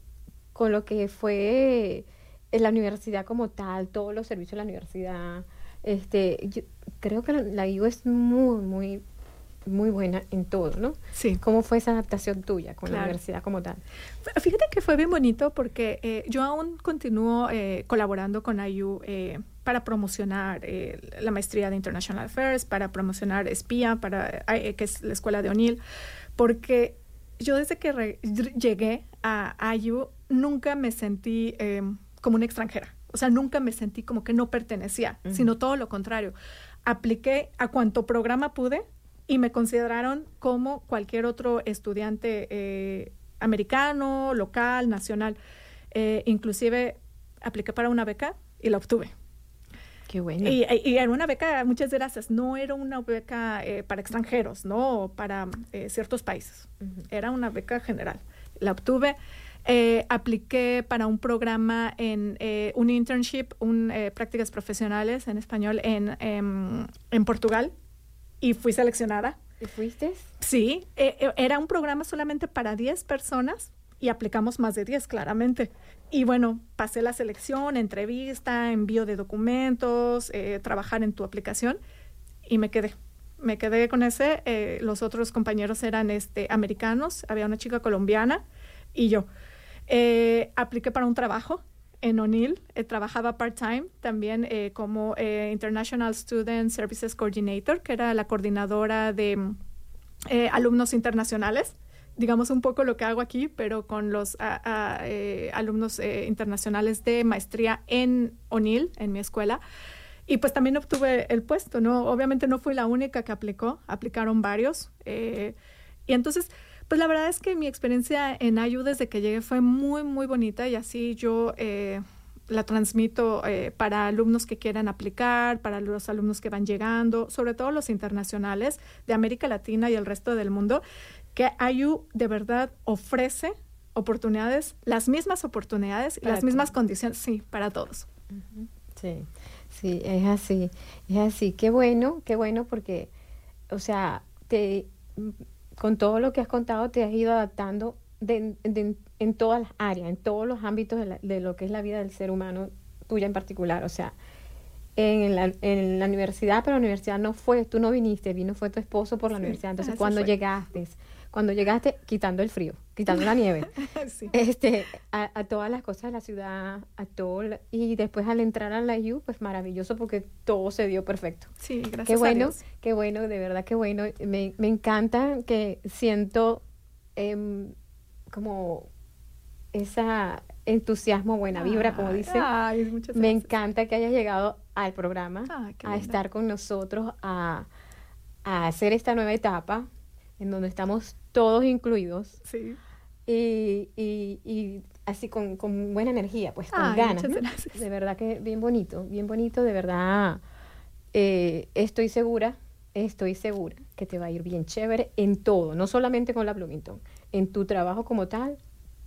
con lo que fue en la universidad como tal, todos los servicios de la universidad, este, yo creo que la, la IU es muy, muy, muy buena en todo, ¿no? Sí. ¿Cómo fue esa adaptación tuya con la Claro. universidad como tal? Fíjate que fue bien bonito porque eh, yo aún continúo eh, colaborando con IU eh, para promocionar eh, la maestría de International Affairs, para promocionar SPIA, para, eh, que es la escuela de O'Neill, porque yo desde que llegué a IU nunca me sentí eh, como una extranjera. O sea, nunca me sentí como que no pertenecía, Ujú. sino todo lo contrario. Apliqué a cuanto programa pude y me consideraron como cualquier otro estudiante eh, americano, local, nacional. Eh, inclusive apliqué para una beca y la obtuve. Qué bueno. Y, y era una beca, muchas gracias, no era una beca eh, para extranjeros, no o para eh, ciertos países, era una beca general. La obtuve, eh, apliqué para un programa en eh, un internship, un, eh, prácticas profesionales en español en, em, en Portugal y fui seleccionada. ¿Y fuiste? Sí, eh, eh, era un programa solamente para 10 personas y aplicamos más de 10, claramente. Y bueno, pasé la selección, entrevista, envío de documentos, eh, trabajar en tu aplicación y me quedé. Me quedé con ese. eh, los otros compañeros eran este, americanos, había una chica colombiana y yo. Eh, apliqué para un trabajo en O'Neill, eh, trabajaba part-time también eh, como eh, International Student Services Coordinator, que era la coordinadora de mm, eh, alumnos internacionales, digamos un poco lo que hago aquí, pero con los ah, ah, eh, alumnos internacionales de maestría en O'Neill, en mi escuela. Y pues también obtuve el puesto, ¿no? Obviamente no fui la única que aplicó, aplicaron varios. y entonces, pues la verdad es que mi experiencia en IU desde que llegué fue muy, muy bonita y así yo eh, la transmito eh, para alumnos que quieran aplicar, para los alumnos que van llegando, sobre todo los internacionales de América Latina y el resto del mundo, que IU de verdad ofrece oportunidades, las mismas oportunidades y las mismas condiciones, sí, para todos. Sí, sí, es así, es así. Qué bueno, qué bueno porque, o sea, te, con todo lo que has contado te has ido adaptando de, de- en todas las áreas, en todos los ámbitos de, la- de lo que es la vida del ser humano, tuya en particular. O sea, en la, en la universidad, pero la universidad no fue, tú no viniste, vino fue tu esposo por la Sí, universidad. Entonces, cuando fue. llegaste, cuando llegaste, quitando el frío, quitando la nieve, *laughs* Sí. este, a, a todas las cosas de la ciudad, a todo, y después al entrar a la U, pues maravilloso porque todo se dio perfecto. Sí, gracias Qué a bueno, Dios. qué bueno, de verdad qué bueno. Me, me encanta que siento em, como esa entusiasmo, buena vibra, como Ay, dicen. ay, Me gracias. encanta que hayas llegado al programa, qué a estar con nosotros, a, a hacer esta nueva etapa en donde estamos todos incluidos Sí. y, y- y así con, con buena energía, pues con Ay, ganas. muchas. De verdad que bien bonito, bien bonito, de verdad. eh, estoy segura, estoy segura que te va a ir bien chévere en todo, no solamente con la Bloomington, en tu trabajo como tal,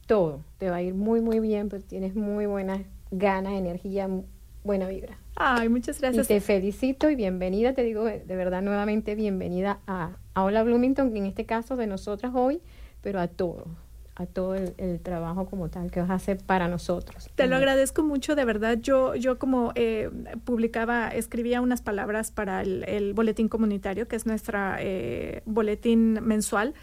todo. Te va a ir muy, muy bien, pues tienes muy buenas ganas, energía, buena vibra. Ay, muchas Y gracias. te felicito y bienvenida, te digo de verdad nuevamente bienvenida a, a Hola Bloomington, en este caso de nosotras hoy, pero a todo, a todo el, el trabajo como tal que vas a hacer para nosotros. Te lo agradezco mucho, de verdad. Yo, yo como eh, publicaba, escribía unas palabras para el, el boletín comunitario, que es nuestra eh, boletín mensual.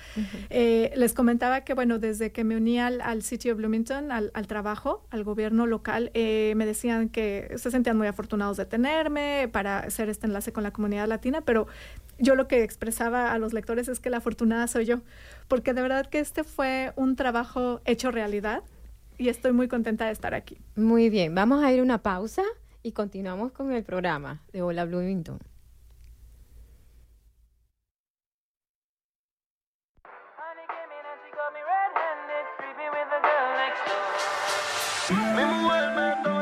Eh, les comentaba que, bueno, desde que me uní al, al City of Bloomington, al, al trabajo, al gobierno local, eh, me decían que se sentían muy afortunados de tenerme para hacer este enlace con la comunidad latina, pero yo lo que expresaba a los lectores es que la afortunada soy yo, porque de verdad que este fue un trabajo hecho realidad y estoy muy contenta de estar aquí. Muy bien, vamos a ir a una pausa y continuamos con el programa de Hola Bloomington. Me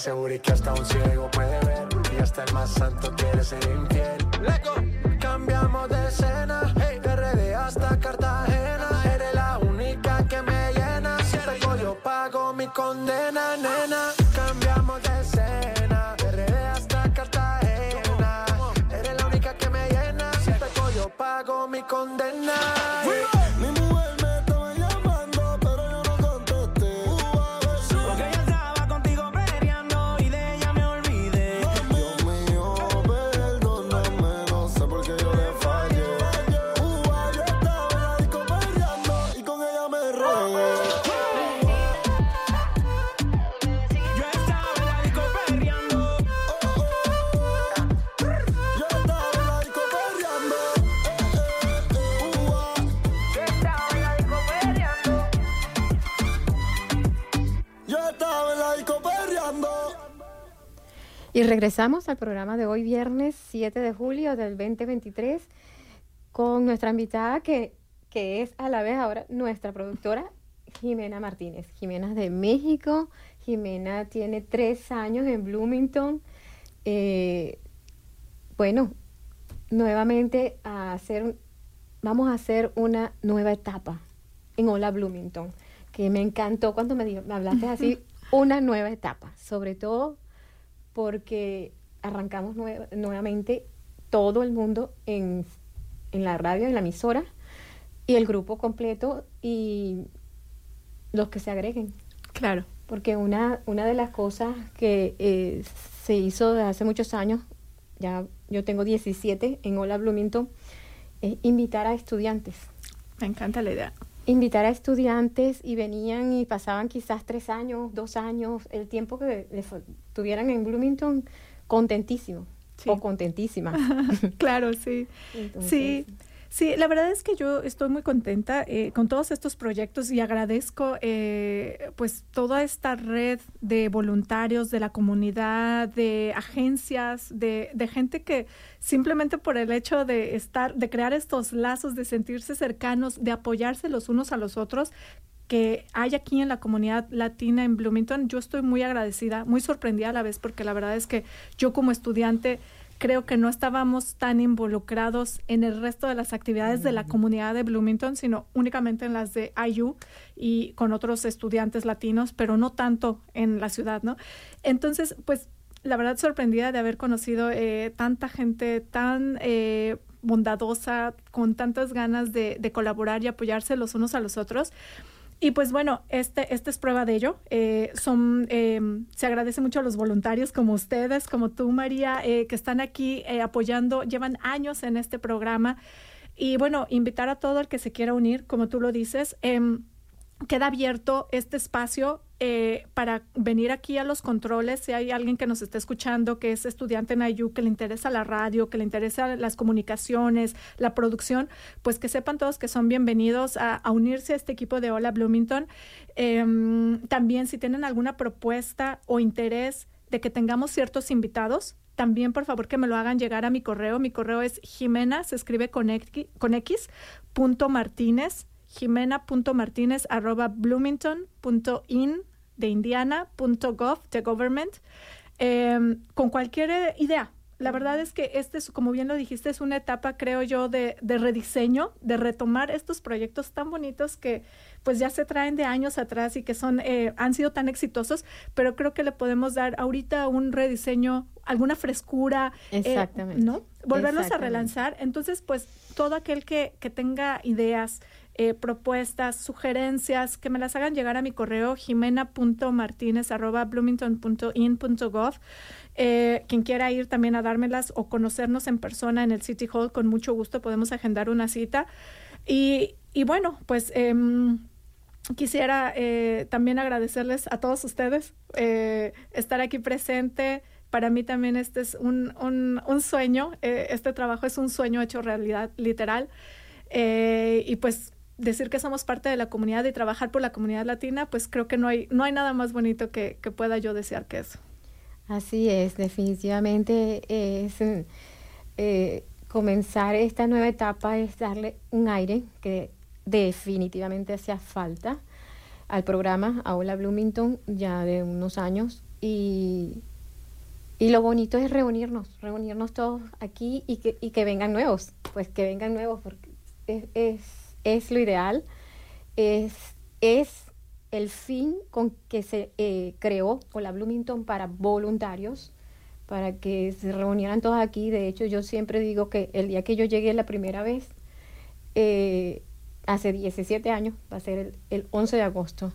Ese booty que hasta un ciego puede ver y hasta el más santo quiere ser infiel. Cambiamos de escena, de RD hasta Cartagena. Eres la única que me llena. Si pego yo pago mi condena, nena. Cambiamos de escena, de RD hasta Cartagena. Eres la única que me llena. Si pego yo pago mi condena. Regresamos al programa de hoy, viernes 7 de julio del 2023, con nuestra invitada que, que es a la vez ahora nuestra productora, Jimena Martínez. Jimena es de México. Jimena tiene tres años en Bloomington. Eh, bueno, nuevamente a hacer, vamos a hacer una nueva etapa en Hola Bloomington, que me encantó cuando me, dijo- me hablaste así, *laughs* una nueva etapa, sobre todo porque arrancamos nue- nuevamente todo el mundo en, en la radio, en la emisora, y el grupo completo y los que se agreguen. Claro. Porque una, una de las cosas que eh, se hizo de hace muchos años, ya yo tengo 17 en Hola Bloomington, es invitar a estudiantes. Me encanta la idea. Invitar a estudiantes y venían y pasaban quizás tres años, dos años, el tiempo que les fu- tuvieran en Bloomington, contentísimo o contentísima. *laughs* claro, sí. Entonces, Sí, sí, la verdad es que yo estoy muy contenta eh, con todos estos proyectos y agradezco eh, pues toda esta red de voluntarios de la comunidad, de agencias, de, de gente que simplemente por el hecho de estar, de crear estos lazos, de sentirse cercanos, de apoyarse los unos a los otros, que hay aquí en la comunidad latina en Bloomington, yo estoy muy agradecida, muy sorprendida a la vez, porque la verdad es que yo como estudiante creo que no estábamos tan involucrados en el resto de las actividades de la comunidad de Bloomington, sino únicamente en las de IU y con otros estudiantes latinos, pero no tanto en la ciudad, ¿no? Entonces, pues la verdad sorprendida de haber conocido eh, tanta gente tan eh, bondadosa, con tantas ganas de, de colaborar y apoyarse los unos a los otros. Y pues bueno, este, esta es prueba de ello. Eh, son, eh, se agradece mucho a los voluntarios como ustedes, como tú, María, eh, que están aquí eh, apoyando, llevan años en este programa. Y bueno, invitar a todo el que se quiera unir, como tú lo dices. Queda abierto este espacio eh, para venir aquí a los controles. Si hay alguien que nos está escuchando, que es estudiante en IU, que le interesa la radio, que le interesa las comunicaciones, la producción, pues que sepan todos que son bienvenidos a, unirse a este equipo de Hola Bloomington. Em, también si tienen alguna propuesta o interés de que tengamos ciertos invitados, también por favor que me lo hagan llegar a mi correo. Mi correo es jimena, se escribe con con X, punto martínez, jimena.martínez arroba bloomington.in de indiana punto gov de government eh, con cualquier idea. La verdad es que este, es, como bien lo dijiste, es una etapa, creo yo, de, de rediseño, de retomar estos proyectos tan bonitos que pues ya se traen de años atrás y que son, eh, han sido tan exitosos, pero creo que le podemos dar ahorita un rediseño, alguna frescura. eh, Exactamente. ¿No? volverlos a relanzar. Entonces, pues todo aquel que, que tenga ideas, eh, propuestas, sugerencias, que me las hagan llegar a mi correo jimena.martinez.bloomington.in.gov. Eh, quien quiera ir también a dármelas o conocernos en persona en el City Hall, con mucho gusto podemos agendar una cita. Y, y bueno, pues em, quisiera eh, también agradecerles a todos ustedes eh, estar aquí presente. Para mí también este es un, un, sueño, este trabajo es un sueño hecho realidad, literal. Y pues decir que somos parte de la comunidad y trabajar por la comunidad latina, pues creo que no hay, no hay nada más bonito que, que pueda yo desear que eso. Así es, definitivamente es eh, comenzar esta nueva etapa es darle un aire que definitivamente hacía falta al programa Aula Bloomington ya de unos años y, y lo bonito es reunirnos, reunirnos todos aquí y que, y que vengan nuevos, pues que vengan nuevos porque es, es, es lo ideal, es, es el fin con que se eh, creó Hola Bloomington para voluntarios, para que se reunieran todos aquí. De hecho, yo siempre digo que el día que yo llegué la primera vez, eh, hace 17 años, va a ser el, el 11 de agosto,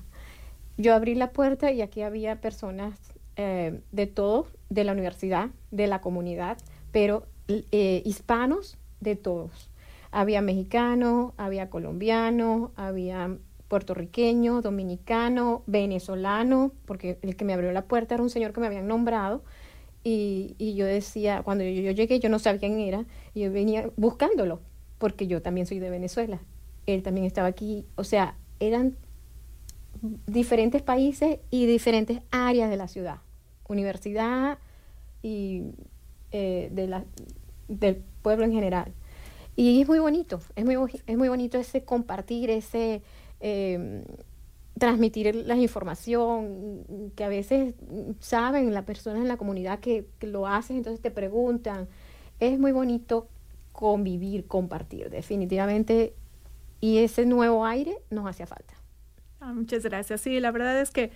yo abrí la puerta y aquí había personas eh, de todo, de la universidad, de la comunidad, pero hispanos de todos. Había mexicano, había colombiano, había puertorriqueño, dominicano, venezolano, porque el que me abrió la puerta era un señor que me habían nombrado. Y, y yo decía, cuando yo, yo llegué, yo no sabía quién era, y yo venía buscándolo, porque yo también soy de Venezuela. Él también estaba aquí, o sea, eran diferentes países y diferentes áreas de la ciudad, universidad y eh, de la, del pueblo en general. Y es muy bonito, es muy, es muy bonito ese compartir, ese eh, transmitir la información, que a veces saben las personas en la comunidad que, que lo hacen, entonces te preguntan. Es muy bonito convivir, compartir, definitivamente. Y ese nuevo aire nos hacía falta. Ah, muchas gracias. Sí, la verdad es que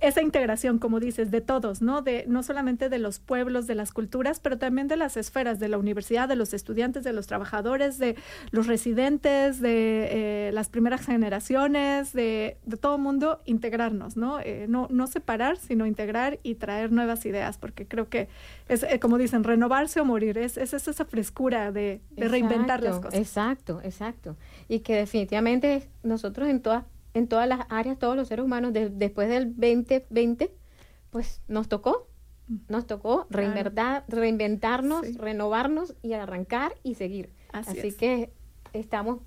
esa integración, como dices, de todos, ¿no? De no solamente de los pueblos, de las culturas, pero también de las esferas, de la universidad, de los estudiantes, de los trabajadores, de los residentes, de eh, las primeras generaciones, de, de todo mundo, integrarnos, ¿no? Eh, no, no separar, sino integrar y traer nuevas ideas, porque creo que es, eh, como dicen, renovarse o morir, es, es esa frescura de, de reinventar las cosas. Exacto, exacto. Y que definitivamente nosotros en todas, en todas las áreas, todos los seres humanos, de- después del 2020, pues nos tocó, nos tocó reinventar, reinventarnos, renovarnos y arrancar y seguir. Así Así, es. que estamos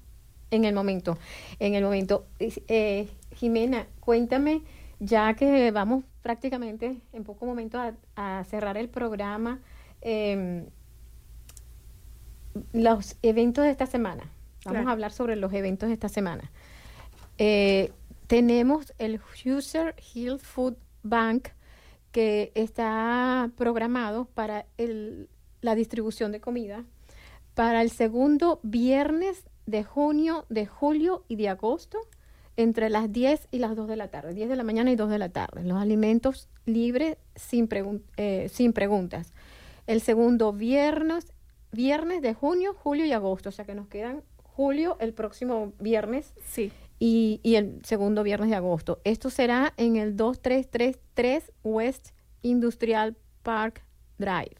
en el momento, en el momento. Eh, Jimena, cuéntame, ya que vamos prácticamente en poco momento a, a cerrar el programa, em, los eventos de esta semana. Vamos Claro. a hablar sobre los eventos de esta semana. Eh, tenemos el User Hill Food Bank que está programado para el- la distribución de comida para el segundo viernes de junio, de julio y de agosto entre las 10 y las 2 de la tarde, 10 de la mañana y 2 de la tarde. Los alimentos libres sin, eh, sin preguntas. El segundo viernes, viernes de junio, julio y agosto, o sea que nos quedan julio el próximo viernes Sí. Y, y el segundo viernes de agosto. Esto será en el 2333 West Industrial Park Drive.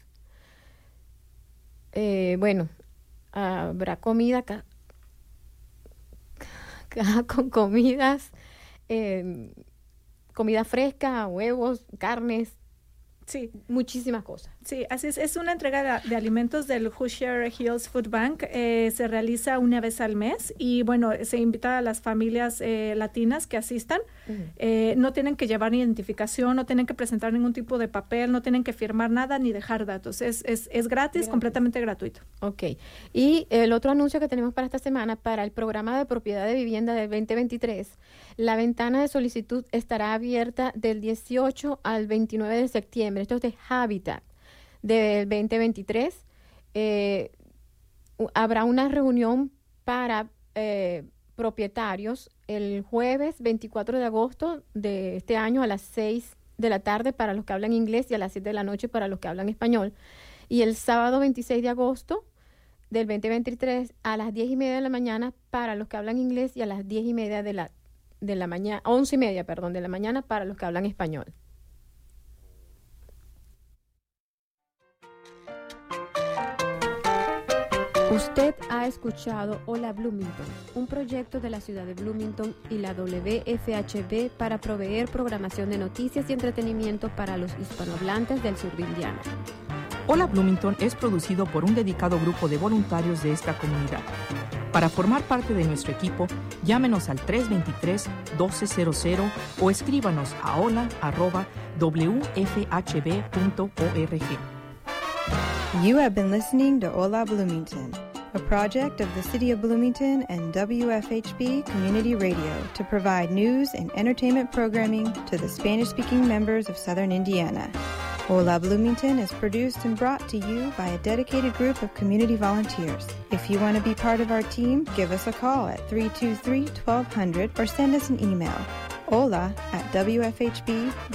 Eh, bueno, habrá comida ca- ca- con comidas, eh, comida fresca, huevos, carnes, Sí. muchísimas cosas. Sí, así es. Es una entrega de, de alimentos del Hoosier Hills Food Bank. Eh, se realiza una vez al mes y bueno, se invita a las familias eh, latinas que asistan. Eh, no tienen que llevar identificación, no tienen que presentar ningún tipo de papel, no tienen que firmar nada ni dejar datos. Es, es, es gratis, Gratis. completamente gratuito. Ok. Y el otro anuncio que tenemos para esta semana, para el programa de propiedad de vivienda del 2023, la ventana de solicitud estará abierta del 18 al 29 de septiembre. Esto es de Habitat del 2023. Eh, habrá una reunión para eh, propietarios el jueves 24 de agosto de este año a las 6 de la tarde para los que hablan inglés y a las 7 de la noche para los que hablan español. Y el sábado 26 de agosto del 2023 a las 10 y media de la mañana para los que hablan inglés y a las 10 y media de la, de la mañana, 11 y media, perdón, de la mañana para los que hablan español. Usted ha escuchado Hola Bloomington, un proyecto de la ciudad de Bloomington y la WFHB para proveer programación de noticias y entretenimiento para los hispanohablantes del sur de Indiana. Hola Bloomington es producido por un dedicado grupo de voluntarios de esta comunidad. Para formar parte de nuestro equipo, llámenos al 323-1200 o escríbanos a hola.wfhb.org. You have been listening to Hola Bloomington, a project of the City of Bloomington and WFHB Community Radio to provide news and entertainment programming to the Spanish speaking members of Southern Indiana. Hola Bloomington is produced and brought to you by a dedicated group of community volunteers. If you want to be part of our team, give us a call at 323 1200 or send us an email hola at wfhb.org.